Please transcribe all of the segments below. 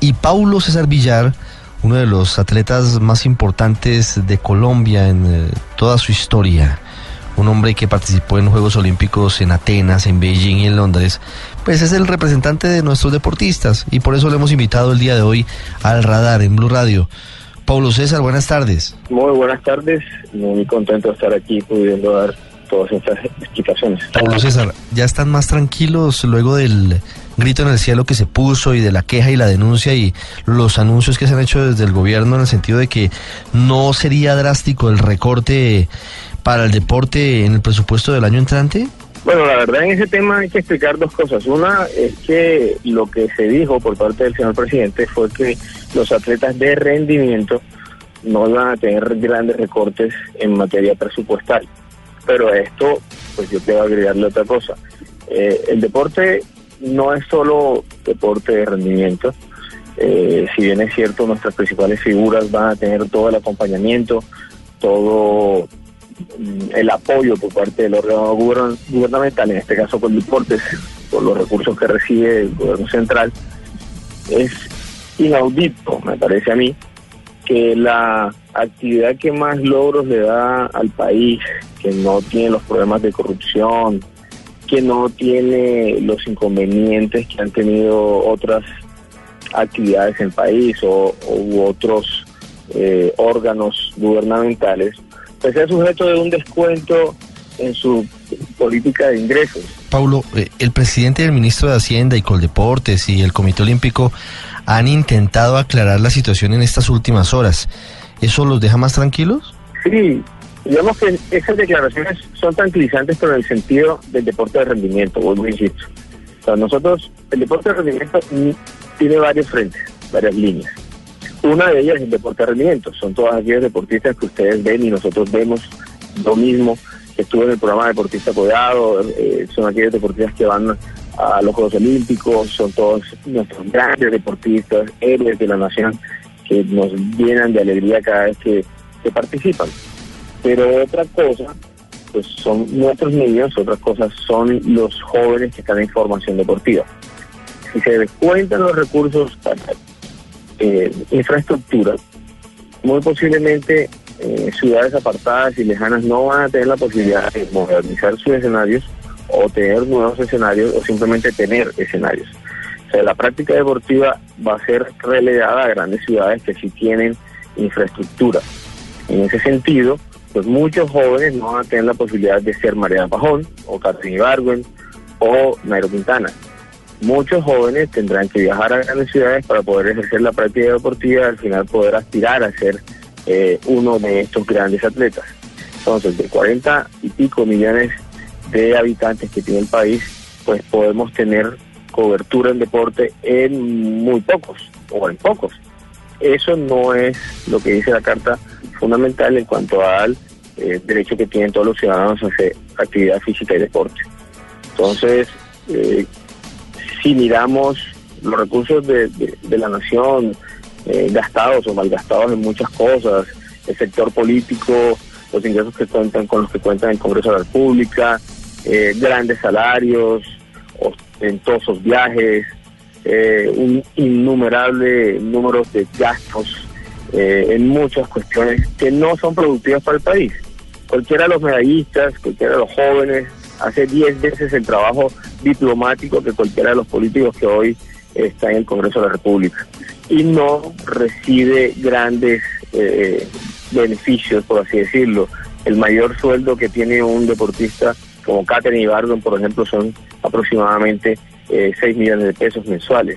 Y Paulo César Villar, uno de los atletas más importantes de Colombia en eh, toda su historia, un hombre que participó en Juegos Olímpicos en Atenas, en Beijing y en Londres, pues es el representante de nuestros deportistas y por eso lo hemos invitado el día de hoy al radar en Blue Radio. Paulo César, buenas tardes. Muy buenas tardes, muy contento de estar aquí pudiendo dar todas estas explicaciones. Paulo César, ¿ya están más tranquilos luego del grito en el cielo que se puso y de la queja y la denuncia y los anuncios que se han hecho desde el gobierno en el sentido de que no sería drástico el recorte para el deporte en el presupuesto del año entrante? Bueno, la verdad en ese tema hay que explicar dos cosas. Una es que lo que se dijo por parte del señor presidente fue que los atletas de rendimiento no iban a tener grandes recortes en materia presupuestal. Pero esto, pues yo quiero agregarle otra cosa. Eh, el deporte no es solo deporte de rendimiento. Eh, si bien es cierto, nuestras principales figuras van a tener todo el acompañamiento, todo mm, el apoyo por parte del órgano gubernamental, en este caso con deportes, por los recursos que recibe el gobierno central, es inaudito, me parece a mí, que la actividad que más logros le da al país, que no tiene los problemas de corrupción, que no tiene los inconvenientes que han tenido otras actividades en el país o u otros eh, órganos gubernamentales, pues es sujeto de un descuento en su política de ingresos. Paulo, eh, el presidente y el ministro de Hacienda y Coldeportes y el Comité Olímpico han intentado aclarar la situación en estas últimas horas. ¿Eso los deja más tranquilos? Sí, digamos que esas declaraciones son tranquilizantes, pero en el sentido del deporte de rendimiento, vuelvo a insisto. O sea, nosotros, el deporte de rendimiento tiene varios frentes, varias líneas. Una de ellas es el deporte de rendimiento, son todas aquellas deportistas que ustedes ven y nosotros vemos lo mismo, que estuvo en el programa Deportista Apoyado, eh, son aquellos deportistas que van a los Juegos Olímpicos, son todos nuestros grandes deportistas, héroes de la nación, que nos llenan de alegría cada vez que, participan. Pero otra cosa, pues son nuestros niños, otras cosas son los jóvenes que están en formación deportiva. Si se descuentan los recursos para eh, infraestructura, muy posiblemente eh, ciudades apartadas y lejanas no van a tener la posibilidad de modernizar sus escenarios o tener nuevos escenarios o simplemente tener escenarios. O sea, la práctica deportiva va a ser relegada a grandes ciudades que sí tienen infraestructura. En ese sentido, pues muchos jóvenes no van a tener la posibilidad de ser María Pajón o Catherine Ibargüen o Nairo Quintana. Muchos jóvenes tendrán que viajar a grandes ciudades para poder ejercer la práctica deportiva y al final poder aspirar a ser eh, uno de estos grandes atletas. Entonces, de 40 y pico millones de habitantes que tiene el país, pues podemos tener cobertura en deporte en muy pocos o en pocos. Eso no es lo que dice la Carta Fundamental en cuanto al eh, derecho que tienen todos los ciudadanos a hacer actividad física y deporte. Entonces, eh, si miramos los recursos de, la nación eh, gastados o malgastados en muchas cosas, el sector político, los ingresos que cuentan con los que cuentan el Congreso de la República, eh, grandes salarios, ostentosos viajes, eh, un innumerable número de gastos en muchas cuestiones que no son productivas para el país. Cualquiera de los medallistas, cualquiera de los jóvenes, hace 10 veces el trabajo diplomático que cualquiera de los políticos que hoy está en el Congreso de la República y no recibe grandes eh, beneficios, por así decirlo. El mayor sueldo que tiene un deportista como Katherine Ibargüen, por ejemplo, son aproximadamente eh, 6 millones de pesos mensuales,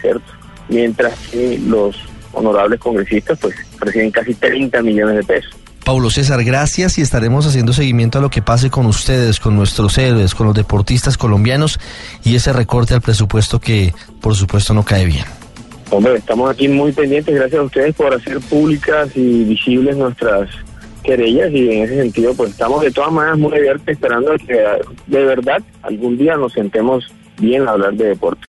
¿cierto? Mientras que los honorables congresistas pues reciben casi 30 millones de pesos. Paulo César, gracias y estaremos haciendo seguimiento a lo que pase con ustedes, con nuestros héroes, con los deportistas colombianos y ese recorte al presupuesto que por supuesto no cae bien. Hombre, estamos aquí muy pendientes, gracias a ustedes por hacer públicas y visibles nuestras querellas y en ese sentido pues estamos de todas maneras muy abiertos esperando que de verdad algún día nos sentemos bien a hablar de deporte.